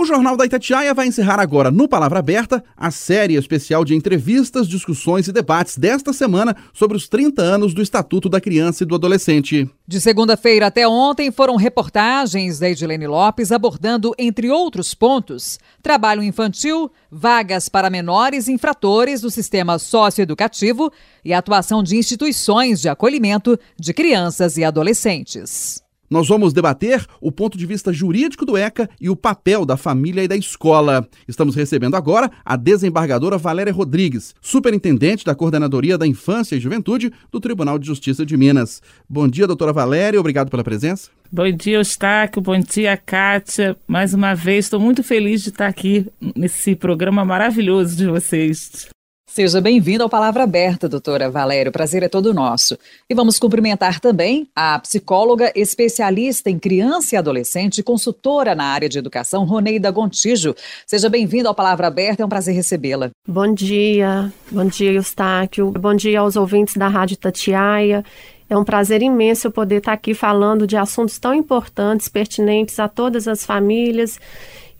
O Jornal da Itatiaia vai encerrar agora, no Palavra Aberta, a série especial de entrevistas, discussões e debates desta semana sobre os 30 anos do Estatuto da Criança e do Adolescente. De segunda-feira até ontem foram reportagens da Edilene Lopes abordando, entre outros pontos, trabalho infantil, vagas para menores infratores do sistema socioeducativo e atuação de instituições de acolhimento de crianças e adolescentes. Nós vamos debater o ponto de vista jurídico do ECA e o papel da família e da escola. Estamos recebendo agora a desembargadora Valéria Rodrigues, superintendente da Coordenadoria da Infância e Juventude do Tribunal de Justiça de Minas. Bom dia, doutora Valéria, obrigado pela presença. Bom dia, Eustáquio. Bom dia, Kátia. Mais uma vez, estou muito feliz de estar aqui nesse programa maravilhoso de vocês. Seja bem-vindo ao Palavra Aberta, doutora Valério. O prazer é todo nosso. E vamos cumprimentar também a psicóloga especialista em criança e adolescente, consultora na área de educação, Roneida Gontijo. Seja bem-vinda ao Palavra Aberta, é um prazer recebê-la. Bom dia, bom dia, Eustáquio. Bom dia aos ouvintes da Rádio Tatiaia. É um prazer imenso eu poder estar aqui falando de assuntos tão importantes, pertinentes a todas as famílias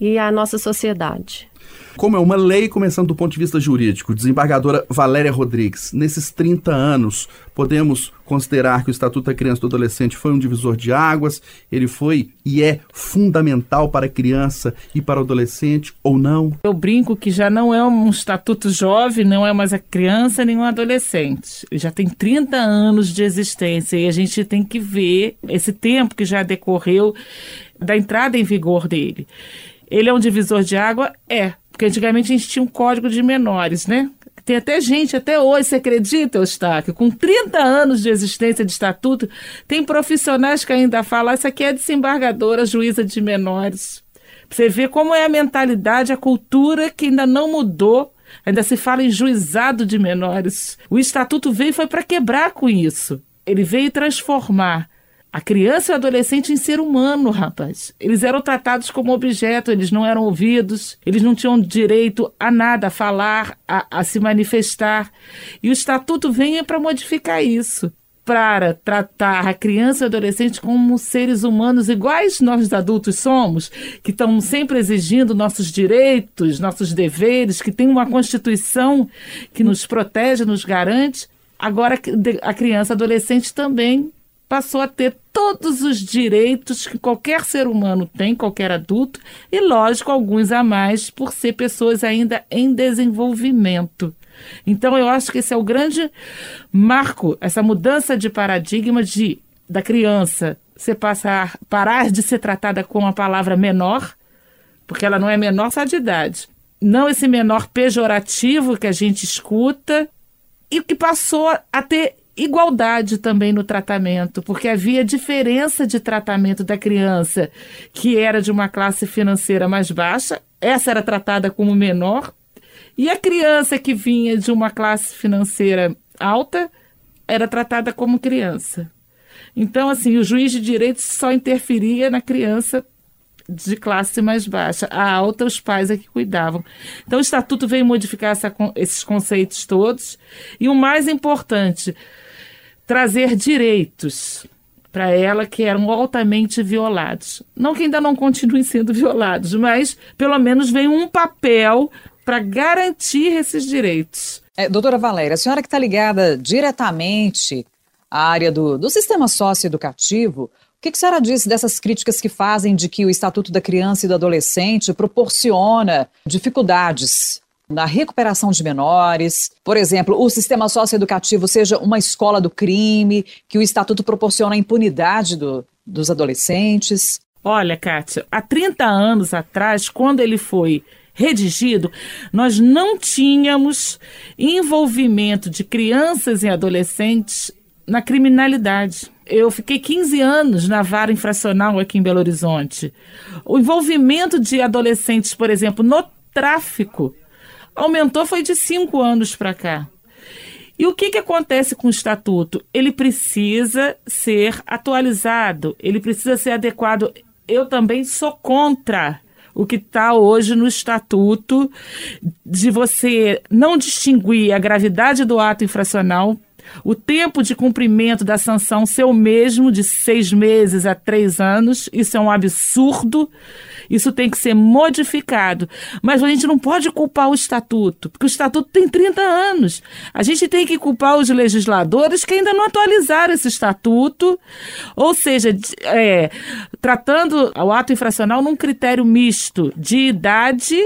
e à nossa sociedade. Como é uma lei, começando do ponto de vista jurídico, desembargadora Valéria Rodrigues, nesses 30 anos, podemos considerar que o Estatuto da Criança e do Adolescente foi um divisor de águas, ele foi e é fundamental para a criança e para o adolescente ou não? Eu brinco que já não é um estatuto jovem, não é mais a criança nem um adolescente. Já tem 30 anos de existência e a gente tem que ver esse tempo que já decorreu da entrada em vigor dele. Ele é um divisor de água? É. Porque antigamente a gente tinha um código de menores, né? Tem até gente, até hoje, você acredita, Eustáquio? Com 30 anos de existência de estatuto, tem profissionais que ainda falam, essa aqui é desembargadora, juíza de menores. Você vê como é a mentalidade, a cultura que ainda não mudou. Ainda se fala em juizado de menores. O estatuto veio foi para quebrar com isso. Ele veio transformar a criança e o adolescente em ser humano, rapaz. Eles eram tratados como objeto, eles não eram ouvidos, eles não tinham direito a nada, a falar, a, a se manifestar. E o estatuto vem para modificar isso. Para tratar a criança e o adolescente como seres humanos iguais nós adultos somos, que estão sempre exigindo nossos direitos, nossos deveres, que tem uma Constituição que nos protege, nos garante. Agora a criança e adolescente também passou a ter todos os direitos que qualquer ser humano tem, qualquer adulto, e lógico, alguns a mais por ser pessoas ainda em desenvolvimento. Então eu acho que esse é o grande marco, essa mudança de paradigma de da criança você passar parar de ser tratada com a palavra menor, porque ela não é menor só de idade. Não esse menor pejorativo que a gente escuta e que passou a ter igualdade também no tratamento, porque havia diferença de tratamento da criança que era de uma classe financeira mais baixa, essa era tratada como menor, e a criança que vinha de uma classe financeira alta era tratada como criança. Então, assim, o juiz de direito só interferia na criança de classe mais baixa. A alta, os pais é que cuidavam. Então, o Estatuto veio modificar essa, esses conceitos todos. E o mais importante, trazer direitos para ela que eram altamente violados. Não que ainda não continuem sendo violados, mas pelo menos vem um papel para garantir esses direitos. É, doutora Valéria, a senhora que está ligada diretamente à área do, do sistema socioeducativo, o que, que a senhora disse dessas críticas que fazem de que o Estatuto da Criança e do Adolescente proporciona dificuldades na recuperação de menores, por exemplo, o sistema socioeducativo seja uma escola do crime, que o estatuto proporciona a impunidade do, dos adolescentes? Olha, Kátia, há 30 anos atrás, quando ele foi redigido, nós não tínhamos envolvimento de crianças e adolescentes na criminalidade. Eu fiquei 15 anos na vara infracional aqui em Belo Horizonte. O envolvimento de adolescentes, por exemplo, no tráfico aumentou foi de cinco anos para cá. E o que, que acontece com o estatuto? Ele precisa ser atualizado, ele precisa ser adequado. Eu também sou contra o que está hoje no estatuto de você não distinguir a gravidade do ato infracional o tempo de cumprimento da sanção ser o mesmo, de seis meses a três anos, isso é um absurdo. Isso tem que ser modificado. Mas a gente não pode culpar o estatuto, porque o estatuto tem 30 anos. A gente tem que culpar os legisladores que ainda não atualizaram esse estatuto, ou seja, é, tratando o ato infracional num critério misto de idade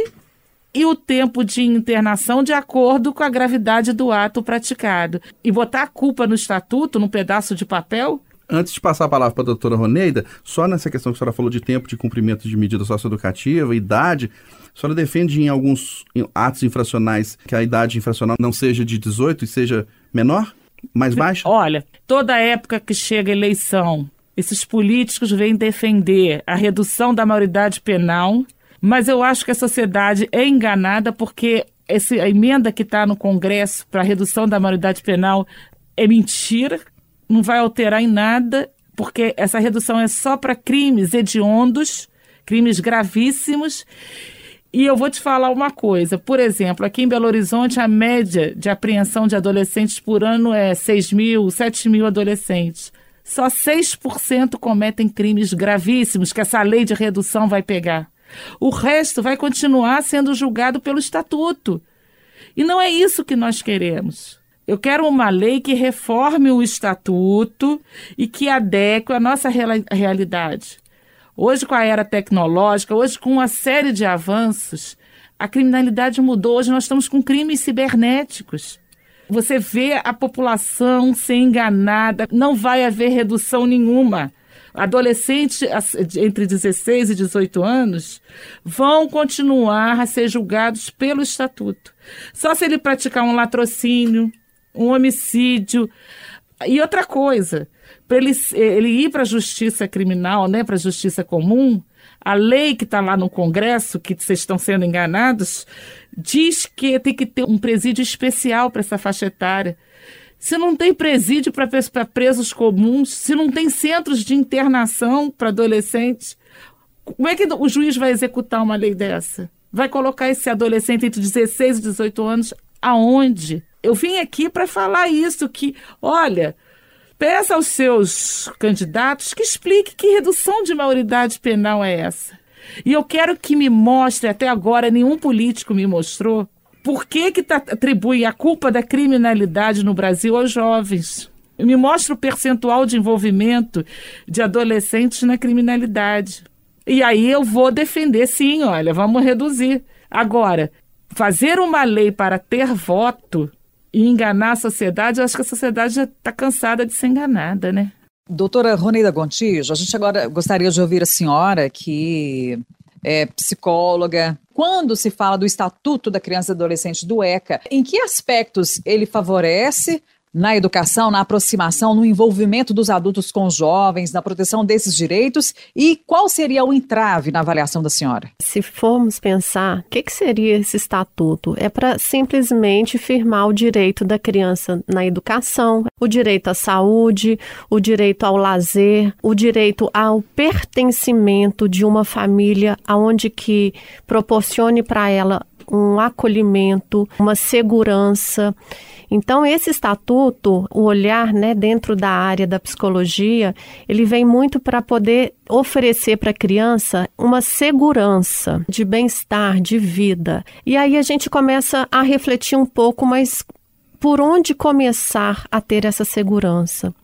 e o tempo de internação de acordo com a gravidade do ato praticado. E botar a culpa no estatuto, num pedaço de papel, Antes de passar a palavra para a doutora Roneida, só nessa questão que a senhora falou de tempo de cumprimento de medida socioeducativa, idade, a senhora defende em alguns atos infracionais que a idade infracional não seja de 18 e seja menor? Mais baixa? Olha, toda época que chega a eleição, esses políticos vêm defender a redução da maioridade penal mas eu acho que a sociedade é enganada porque essa, emenda que está no Congresso para redução da maioridade penal é mentira, não vai alterar em nada, porque essa redução é só para crimes hediondos, crimes gravíssimos. E eu vou te falar uma coisa, por exemplo, aqui em Belo Horizonte a média de apreensão de adolescentes por ano é 6 mil, 7 mil adolescentes. Só 6% cometem crimes gravíssimos que essa lei de redução vai pegar. O resto vai continuar sendo julgado pelo estatuto. E não é isso que nós queremos. Eu quero uma lei que reforme o estatuto e que adeque à nossa realidade. Hoje, com a era tecnológica, hoje, com uma série de avanços, a criminalidade mudou. Hoje, nós estamos com crimes cibernéticos. Você vê a população ser enganada, não vai haver redução nenhuma adolescentes entre 16 e 18 anos vão continuar a ser julgados pelo estatuto. Só se ele praticar um latrocínio, um homicídio. E outra coisa, para ele, ele ir para a justiça criminal, né, para a justiça comum, a lei que está lá no Congresso, que vocês estão sendo enganados, diz que tem que ter um presídio especial para essa faixa etária se não tem presídio para presos comuns, se não tem centros de internação para adolescentes, como é que o juiz vai executar uma lei dessa? Vai colocar esse adolescente entre 16 e 18 anos aonde? Eu vim aqui para falar isso, que, olha, peça aos seus candidatos que explique que redução de maioridade penal é essa. E eu quero que me mostre, até agora nenhum político me mostrou, por que, que tá, atribui a culpa da criminalidade no Brasil aos jovens? Me mostra o percentual de envolvimento de adolescentes na criminalidade. E aí eu vou defender, sim, olha, vamos reduzir. Agora, fazer uma lei para ter voto e enganar a sociedade, eu acho que a sociedade já está cansada de ser enganada, né? Doutora Roneida Gontijo, a gente agora gostaria de ouvir a senhora que é psicóloga. Quando se fala do Estatuto da Criança e Adolescente do ECA, em que aspectos ele favorece na educação, na aproximação, no envolvimento dos adultos com os jovens, na proteção desses direitos e qual seria o entrave na avaliação da senhora? Se formos pensar, o que, que seria esse estatuto? É para simplesmente firmar o direito da criança na educação, o direito à saúde, o direito ao lazer, o direito ao pertencimento de uma família aonde que proporcione para ela um acolhimento, uma segurança. Então, esse estatuto, o olhar né, dentro da área da psicologia, ele vem muito para poder oferecer para a criança uma segurança de bem-estar, de vida. E aí a gente começa a refletir um pouco, mas por onde começar a ter essa segurança.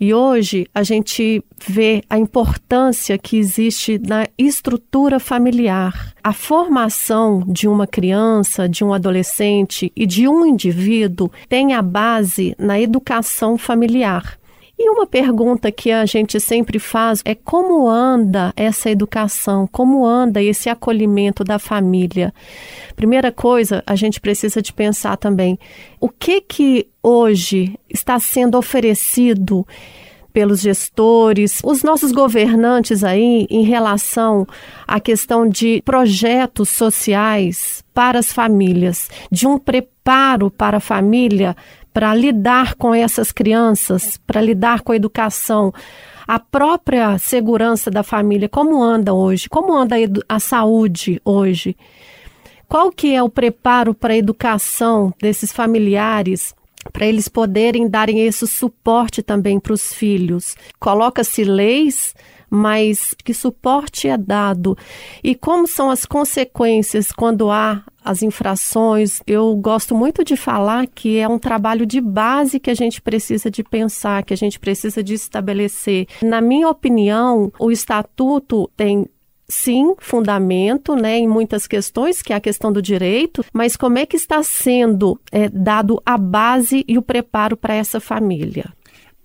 E hoje a gente vê a importância que existe na estrutura familiar. A formação de uma criança, de um adolescente e de um indivíduo tem a base na educação familiar. E uma pergunta que a gente sempre faz é como anda essa educação, como anda esse acolhimento da família. Primeira coisa, a gente precisa de pensar também o que que hoje está sendo oferecido pelos gestores, os nossos governantes aí em relação à questão de projetos sociais para as famílias, de um preparo para a família para lidar com essas crianças, para lidar com a educação, a própria segurança da família, como anda hoje? Como anda a, a saúde hoje? Qual que é o preparo para a educação desses familiares? para eles poderem darem esse suporte também para os filhos. Coloca-se leis, mas que suporte é dado? E como são as consequências quando há as infrações? Eu gosto muito de falar que é um trabalho de base que a gente precisa de pensar, que a gente precisa de estabelecer. Na minha opinião, o estatuto tem sim, fundamento né, em muitas questões, que é a questão do direito, mas como é que está sendo é, dado a base e o preparo para essa família?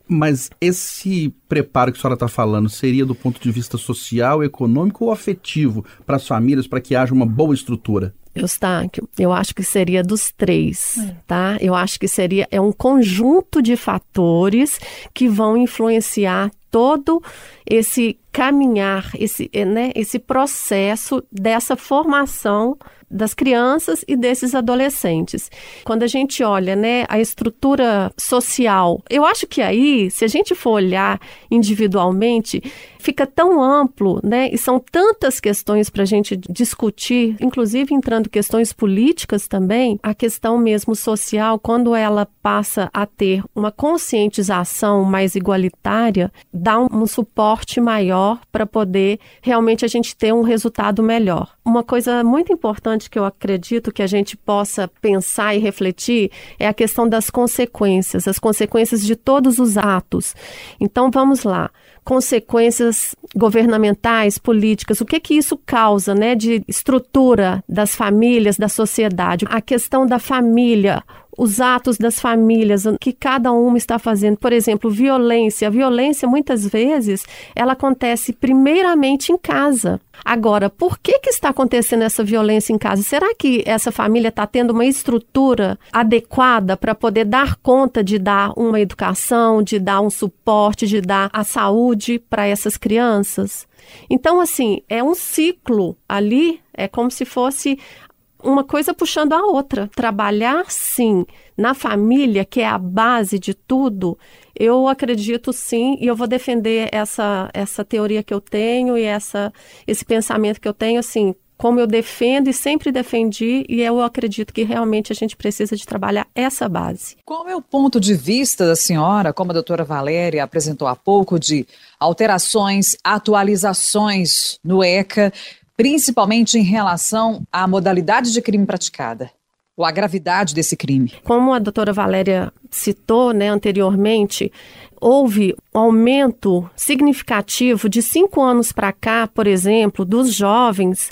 Mas esse preparo que a senhora está falando seria do ponto de vista social, econômico ou afetivo para as famílias, para que haja uma boa estrutura? Eustáquio, eu acho que seria dos três, é. tá? Eu acho que seria é um conjunto de fatores que vão influenciar todo esse caminhar, esse, né, esse processo dessa formação das crianças e desses adolescentes. Quando a gente olha, né, a estrutura social, eu acho que aí, se a gente for olhar individualmente, fica tão amplo, né, e são tantas questões para a gente discutir, inclusive entrando questões políticas também, a questão mesmo social, quando ela passa a ter uma conscientização mais igualitária, dá um, um suporte maior para poder realmente a gente ter um resultado melhor. Uma coisa muito importante que eu acredito que a gente possa pensar e refletir é a questão das consequências, as consequências de todos os atos. Então vamos lá consequências governamentais, políticas, o que que isso causa, né, de estrutura das famílias, da sociedade, a questão da família, os atos das famílias, que cada uma está fazendo. Por exemplo, violência. A violência, muitas vezes, ela acontece primeiramente em casa. Agora, por que, que está acontecendo essa violência em casa? Será que essa família está tendo uma estrutura adequada para poder dar conta de dar uma educação, de dar um suporte, de dar a saúde para essas crianças? Então, assim, é um ciclo ali, é como se fosse uma coisa puxando a outra. Trabalhar, sim, na família, que é a base de tudo, eu acredito sim, e eu vou defender essa, essa teoria que eu tenho e essa, esse pensamento que eu tenho, assim, como eu defendo e sempre defendi, e eu acredito que realmente a gente precisa de trabalhar essa base. Qual é o ponto de vista da senhora, como a doutora Valéria apresentou há pouco, de alterações, atualizações no ECA, principalmente em relação à modalidade de crime praticada? ou a gravidade desse crime. Como a doutora Valéria citou né, anteriormente, houve um aumento significativo de cinco anos para cá, por exemplo, dos jovens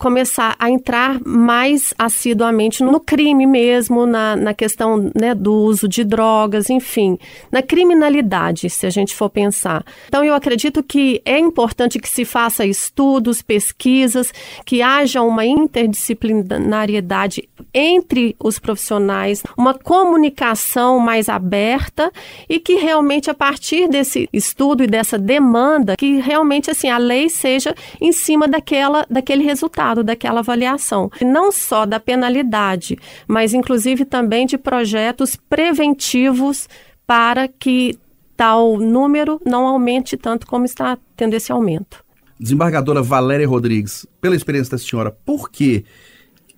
começar a entrar mais assiduamente no crime mesmo, na, na questão né, do uso de drogas, enfim, na criminalidade, se a gente for pensar. Então, eu acredito que é importante que se faça estudos, pesquisas, que haja uma interdisciplinariedade entre os profissionais, uma comunicação mais aberta e que realmente, a partir desse estudo e dessa demanda, que realmente assim a lei seja em cima daquela, daquele resultado resultado daquela avaliação. Não só da penalidade, mas inclusive também de projetos preventivos para que tal número não aumente tanto como está tendo esse aumento. Desembargadora Valéria Rodrigues, pela experiência da senhora, por que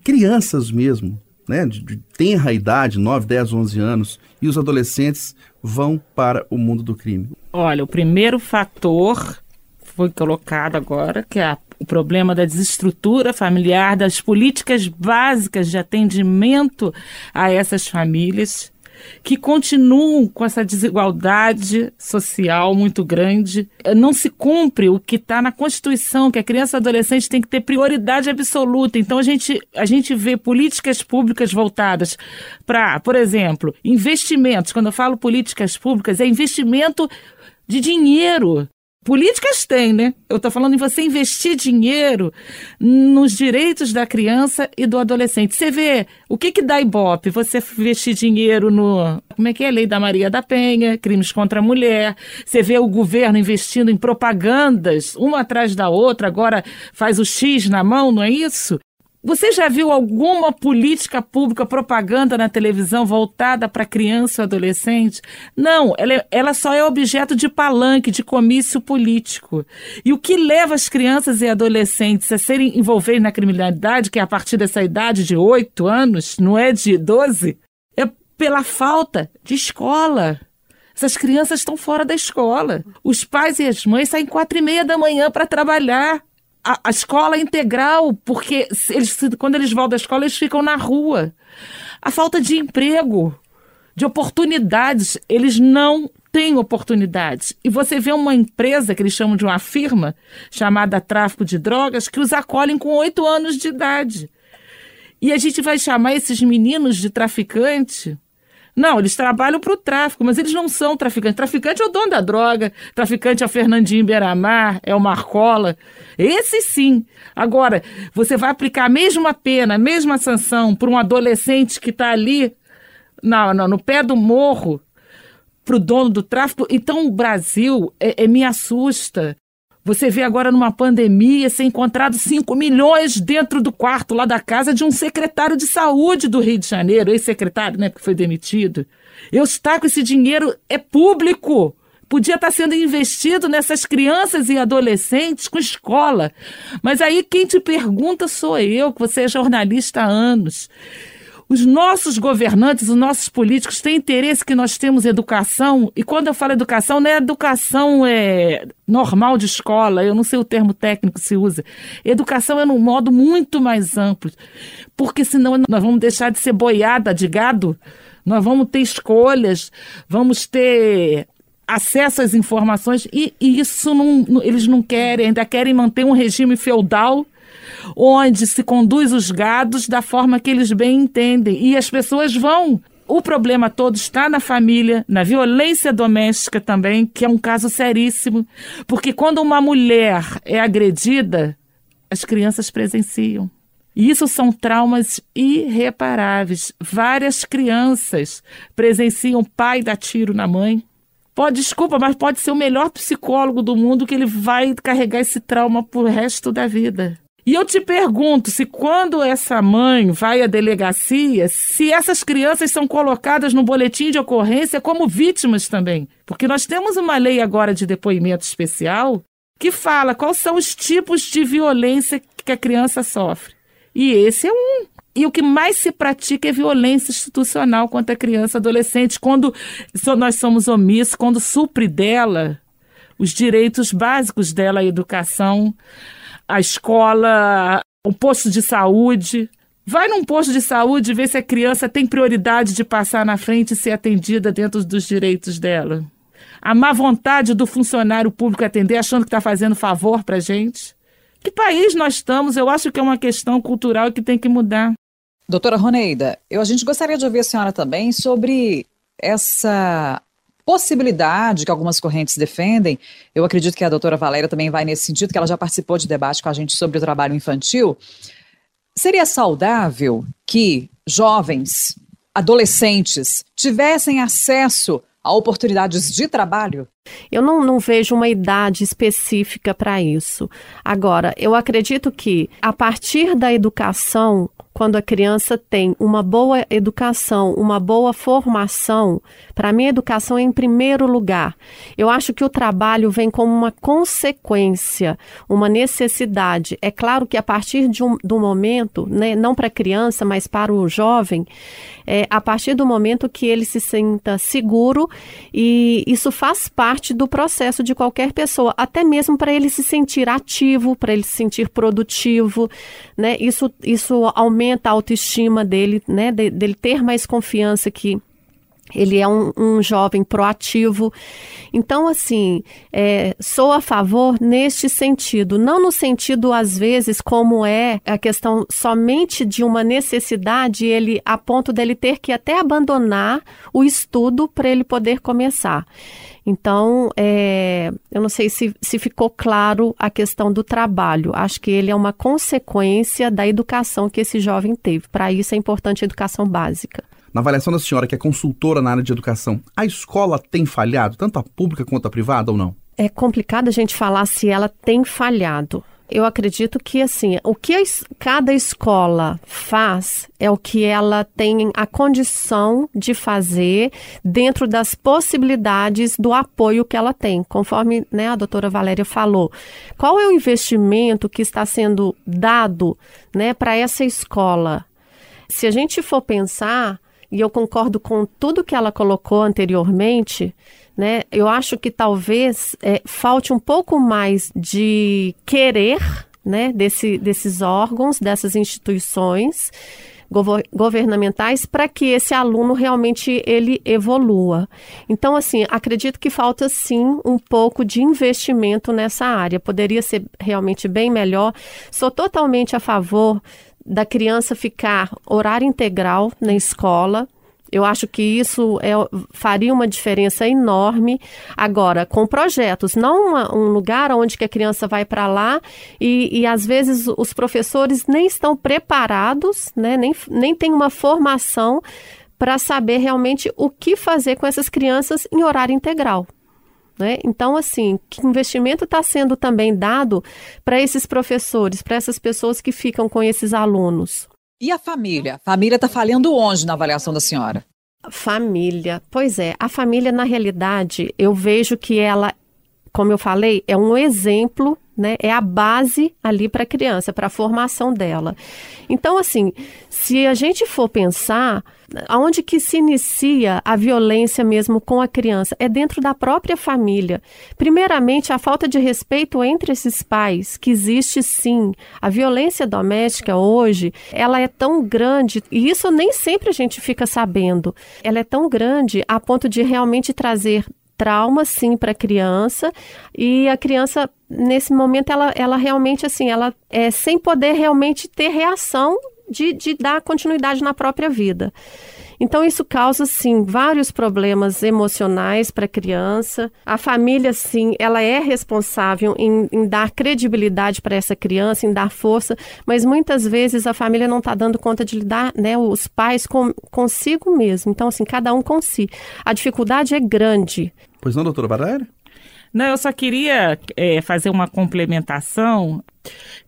crianças mesmo, né, de, de tenra idade, 9, 10, 11 anos, e os adolescentes vão para o mundo do crime? Olha, o primeiro fator foi colocado agora, que é a o problema da desestrutura familiar, das políticas básicas de atendimento a essas famílias que continuam com essa desigualdade social muito grande. Não se cumpre o que está na Constituição, que a criança e adolescente tem que ter prioridade absoluta. Então a gente, a gente vê políticas públicas voltadas para, por exemplo, investimentos. Quando eu falo políticas públicas, é investimento de dinheiro Políticas tem, né? Eu estou falando em você investir dinheiro nos direitos da criança e do adolescente. Você vê o que que dá Ibope? Você investir dinheiro no. Como é que é lei da Maria da Penha, crimes contra a mulher. Você vê o governo investindo em propagandas, uma atrás da outra, agora faz o X na mão, não é isso? Você já viu alguma política pública, propaganda na televisão voltada para criança ou adolescente? Não, ela, é, ela só é objeto de palanque, de comício político. E o que leva as crianças e adolescentes a serem envolvidos na criminalidade, que é a partir dessa idade de 8 anos, não é de 12, é pela falta de escola. Essas crianças estão fora da escola. Os pais e as mães saem quatro e meia da manhã para trabalhar a, a escola integral, porque eles, quando eles voltam da escola, eles ficam na rua. A falta de emprego, de oportunidades, eles não têm oportunidades. E você vê uma empresa que eles chamam de uma firma, chamada Tráfico de Drogas, que os acolhem com oito anos de idade. E a gente vai chamar esses meninos de traficante não, eles trabalham para o tráfico, mas eles não são traficantes. Traficante é o dono da droga, traficante é o Fernandinho Beiramar, é o Marcola. Esse sim. Agora, você vai aplicar a mesma pena, a mesma sanção para um adolescente que está ali na, na, no pé do morro, para o dono do tráfico. Então, o Brasil é, é, me assusta. Você vê agora numa pandemia ser encontrado 5 milhões dentro do quarto lá da casa de um secretário de saúde do Rio de Janeiro, ex-secretário, né, que foi demitido. Eu está com esse dinheiro é público. Podia estar sendo investido nessas crianças e adolescentes com escola. Mas aí quem te pergunta sou eu, que você é jornalista há anos. Os nossos governantes, os nossos políticos têm interesse que nós temos educação, e quando eu falo educação, não é educação é, normal de escola, eu não sei o termo técnico que se usa. Educação é num modo muito mais amplo, porque senão nós vamos deixar de ser boiada de gado, nós vamos ter escolhas, vamos ter acesso às informações, e, e isso não, eles não querem, ainda querem manter um regime feudal onde se conduz os gados da forma que eles bem entendem. E as pessoas vão. O problema todo está na família, na violência doméstica também, que é um caso seríssimo. Porque quando uma mulher é agredida, as crianças presenciam. E isso são traumas irreparáveis. Várias crianças presenciam pai dar tiro na mãe. Pode, desculpa, mas pode ser o melhor psicólogo do mundo que ele vai carregar esse trauma pro resto da vida. E eu te pergunto se quando essa mãe vai à delegacia, se essas crianças são colocadas no boletim de ocorrência como vítimas também. Porque nós temos uma lei agora de depoimento especial que fala quais são os tipos de violência que a criança sofre. E esse é um. E o que mais se pratica é violência institucional contra a criança adolescente, quando nós somos omissos, quando supre dela os direitos básicos dela à educação a escola, o posto de saúde. Vai num posto de saúde ver se a criança tem prioridade de passar na frente e ser atendida dentro dos direitos dela. A má vontade do funcionário público atender achando que está fazendo favor para gente. Que país nós estamos? Eu acho que é uma questão cultural que tem que mudar. Doutora Roneida, eu, a gente gostaria de ouvir a senhora também sobre essa possibilidade que algumas correntes defendem, eu acredito que a doutora Valéria também vai nesse sentido, que ela já participou de debate com a gente sobre o trabalho infantil. Seria saudável que jovens, adolescentes, tivessem acesso a oportunidades de trabalho? Eu não, não vejo uma idade específica para isso. Agora, eu acredito que a partir da educação, quando a criança tem uma boa educação, uma boa formação, para mim a educação é em primeiro lugar. Eu acho que o trabalho vem como uma consequência, uma necessidade. É claro que a partir de um, do momento, né, não para a criança, mas para o jovem, é, a partir do momento que ele se sinta seguro e isso faz parte do processo de qualquer pessoa, até mesmo para ele se sentir ativo, para ele se sentir produtivo, né? Isso, isso aumenta a autoestima dele, né? De, dele ter mais confiança que ele é um, um, jovem proativo. Então, assim, é, sou a favor neste sentido, não no sentido, às vezes, como é a questão somente de uma necessidade, ele a ponto dele ter que até abandonar o estudo para ele poder começar. Então, é, eu não sei se, se ficou claro a questão do trabalho. Acho que ele é uma consequência da educação que esse jovem teve. Para isso é importante a educação básica. Na avaliação da senhora, que é consultora na área de educação, a escola tem falhado, tanto a pública quanto a privada ou não? É complicado a gente falar se ela tem falhado. Eu acredito que, assim, o que a, cada escola faz é o que ela tem a condição de fazer dentro das possibilidades do apoio que ela tem, conforme né, a doutora Valéria falou. Qual é o investimento que está sendo dado né, para essa escola? Se a gente for pensar, e eu concordo com tudo que ela colocou anteriormente, né? Eu acho que talvez é, falte um pouco mais de querer, né, desse, desses órgãos, dessas instituições governamentais para que esse aluno realmente ele evolua. Então, assim, acredito que falta sim um pouco de investimento nessa área. Poderia ser realmente bem melhor. Sou totalmente a favor da criança ficar horário integral na escola. Eu acho que isso é, faria uma diferença enorme. Agora, com projetos, não uma, um lugar onde que a criança vai para lá e, e, às vezes os professores nem estão preparados, né, nem, nem têm uma formação para saber realmente o que fazer com essas crianças em horário integral. Né? Então, assim, que investimento está sendo também dado para esses professores, para essas pessoas que ficam com esses alunos? E a família? A família está falhando onde na avaliação da senhora? Família. Pois é, a família, na realidade, eu vejo que ela, como eu falei, é um exemplo né? É a base ali para a criança, para a formação dela. Então, assim, se a gente for pensar, aonde que se inicia a violência mesmo com a criança? É dentro da própria família. Primeiramente, a falta de respeito entre esses pais, que existe sim. A violência doméstica hoje, ela é tão grande, e isso nem sempre a gente fica sabendo. Ela é tão grande a ponto de realmente trazer trauma sim para a criança e a criança nesse momento ela, ela realmente assim ela é sem poder realmente ter reação de, de dar continuidade na própria vida. Então, isso causa, sim, vários problemas emocionais para a criança. A família, sim, ela é responsável em, em dar credibilidade para essa criança, em dar força, mas muitas vezes a família não está dando conta de lidar, né, os pais com, consigo mesmo. Então, assim, cada um com si. A dificuldade é grande. Pois não, doutora Barreira? Não, eu só queria é, fazer uma complementação,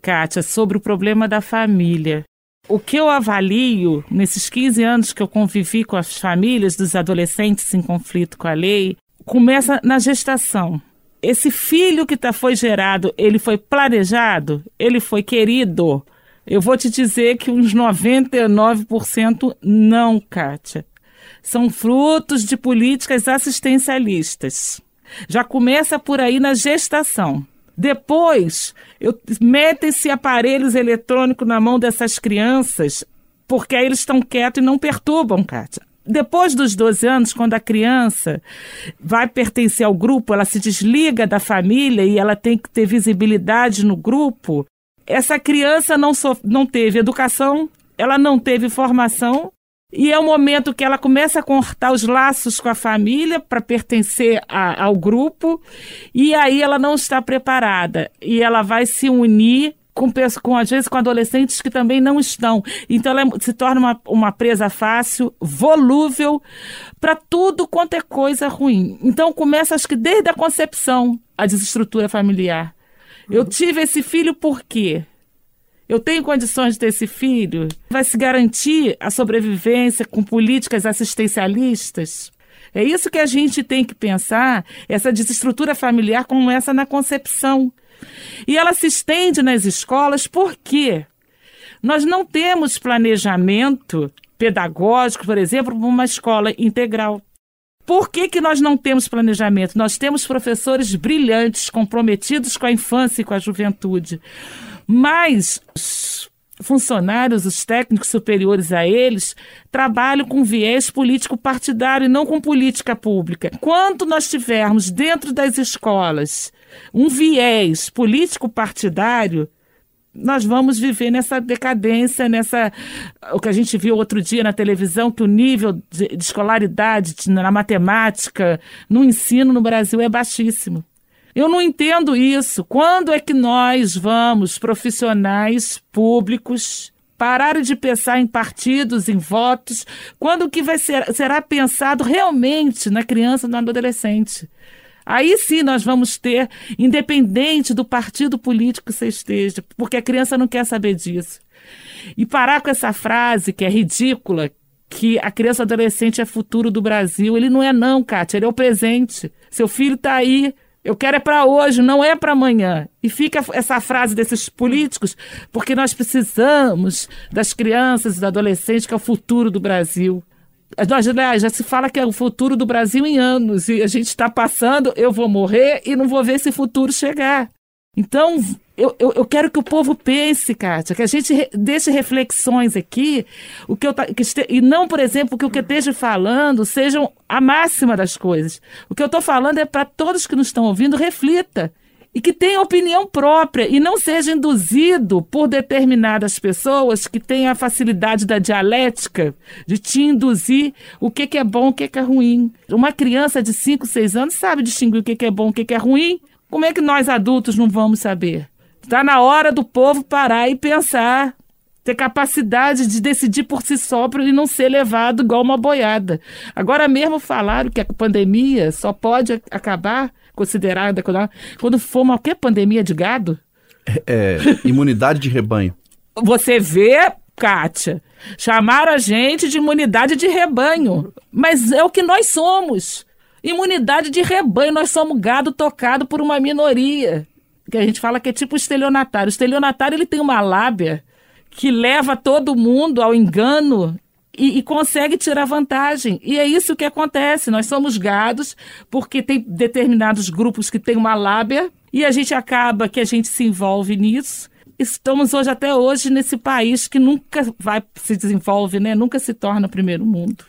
Kátia, sobre o problema da família. O que eu avalio nesses 15 anos que eu convivi com as famílias dos adolescentes em conflito com a lei, começa na gestação. Esse filho que tá, foi gerado, ele foi planejado? Ele foi querido? Eu vou te dizer que uns 99% não, Kátia. São frutos de políticas assistencialistas. Já começa por aí na gestação. Depois, metem-se aparelhos eletrônicos na mão dessas crianças, porque aí eles estão quietos e não perturbam, Kátia. Depois dos 12 anos, quando a criança vai pertencer ao grupo, ela se desliga da família e ela tem que ter visibilidade no grupo. Essa criança não, so, não teve educação, ela não teve formação e é o momento que ela começa a cortar os laços com a família para pertencer a, ao grupo, e aí ela não está preparada. E ela vai se unir com, com, às vezes com adolescentes que também não estão. Então ela se torna uma, uma presa fácil, volúvel para tudo quanto é coisa ruim. Então começa, acho que desde a concepção, a desestrutura familiar. Eu tive esse filho por quê? Eu tenho condições de ter esse filho? Vai se garantir a sobrevivência com políticas assistencialistas? É isso que a gente tem que pensar, essa desestrutura familiar como essa na concepção. E ela se estende nas escolas porque nós não temos planejamento pedagógico, por exemplo, para uma escola integral. Por que, que nós não temos planejamento? Nós temos professores brilhantes, comprometidos com a infância e com a juventude. Mas os funcionários, os técnicos superiores a eles, trabalham com viés político partidário e não com política pública. Quando nós tivermos dentro das escolas um viés político partidário, nós vamos viver nessa decadência, nessa o que a gente viu outro dia na televisão, que o nível de, de escolaridade na matemática, no ensino no Brasil é baixíssimo. Eu não entendo isso. Quando é que nós vamos, profissionais públicos, parar de pensar em partidos, em votos? Quando que vai ser, será pensado realmente na criança no adolescente? Aí sim nós vamos ter, independente do partido político que você esteja, porque a criança não quer saber disso. E parar com essa frase que é ridícula, que a criança adolescente é futuro do Brasil. Ele não é não, Kátia, ele é o presente. Seu filho está aí. Eu quero é para hoje, não é para amanhã. E fica essa frase desses políticos, porque nós precisamos das crianças e dos adolescentes, que é o futuro do Brasil. Nós, aliás, já se fala que é o futuro do Brasil em anos, e a gente está passando, eu vou morrer e não vou ver esse futuro chegar. Então, eu, eu, eu, quero que o povo pense, Kátia, que a gente re, deixe reflexões aqui, o que eu que este, e não, por exemplo, que o que eu esteja falando sejam a máxima das coisas. O que eu estou falando é para todos que nos estão ouvindo, reflita. E que tenha opinião própria e não seja induzido por determinadas pessoas que têm a facilidade da dialética de te induzir o que, que é bom, o que, que é ruim. Uma criança de 5, 6 anos sabe distinguir o que, que é bom, o que, que é ruim. Como é que nós adultos não vamos saber? Está na hora do povo parar e pensar, ter capacidade de decidir por si só e não ser levado igual uma boiada. Agora mesmo falaram que a pandemia só pode acabar considerada quando for uma qualquer pandemia de gado. É, é, imunidade de rebanho. Você vê, Kátia, chamaram a gente de imunidade de rebanho, mas é o que nós somos. Imunidade de rebanho, nós somos gado tocado por uma minoria que a gente fala que é tipo estelionatário. O estelionatário ele tem uma lábia que leva todo mundo ao engano e, e, consegue tirar vantagem. E é isso que acontece. Nós somos gados porque tem determinados grupos que têm uma lábia e a gente acaba que a gente se envolve nisso. Estamos hoje até hoje nesse país que nunca vai se desenvolve, né? Nunca se torna primeiro mundo.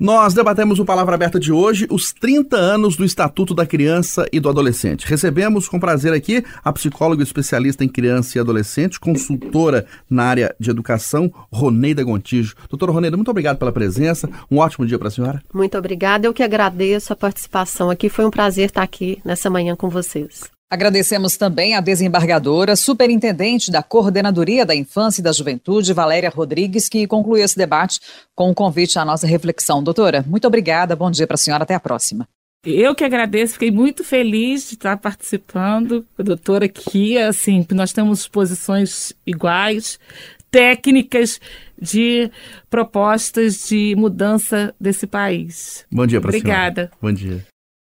Nós debatemos o Palavra Aberta de hoje, os 30 anos do Estatuto da Criança e do Adolescente. Recebemos com prazer aqui a psicóloga especialista em criança e adolescente, consultora na área de educação, Roneida Gontijo. Doutora Roneida, muito obrigado pela presença. Um ótimo dia para a senhora. Muito obrigada. Eu que agradeço a participação aqui. Foi um prazer estar aqui nessa manhã com vocês. Agradecemos também a desembargadora, superintendente da Coordenadoria da Infância e da Juventude, Valéria Rodrigues, que concluiu esse debate com um convite à nossa reflexão. Doutora, muito obrigada, bom dia para a senhora, até a próxima. Eu que agradeço, fiquei muito feliz de estar participando com a doutora aqui, assim, nós temos posições iguais, técnicas de propostas de mudança desse país. Bom dia para a senhora. Obrigada. Bom dia.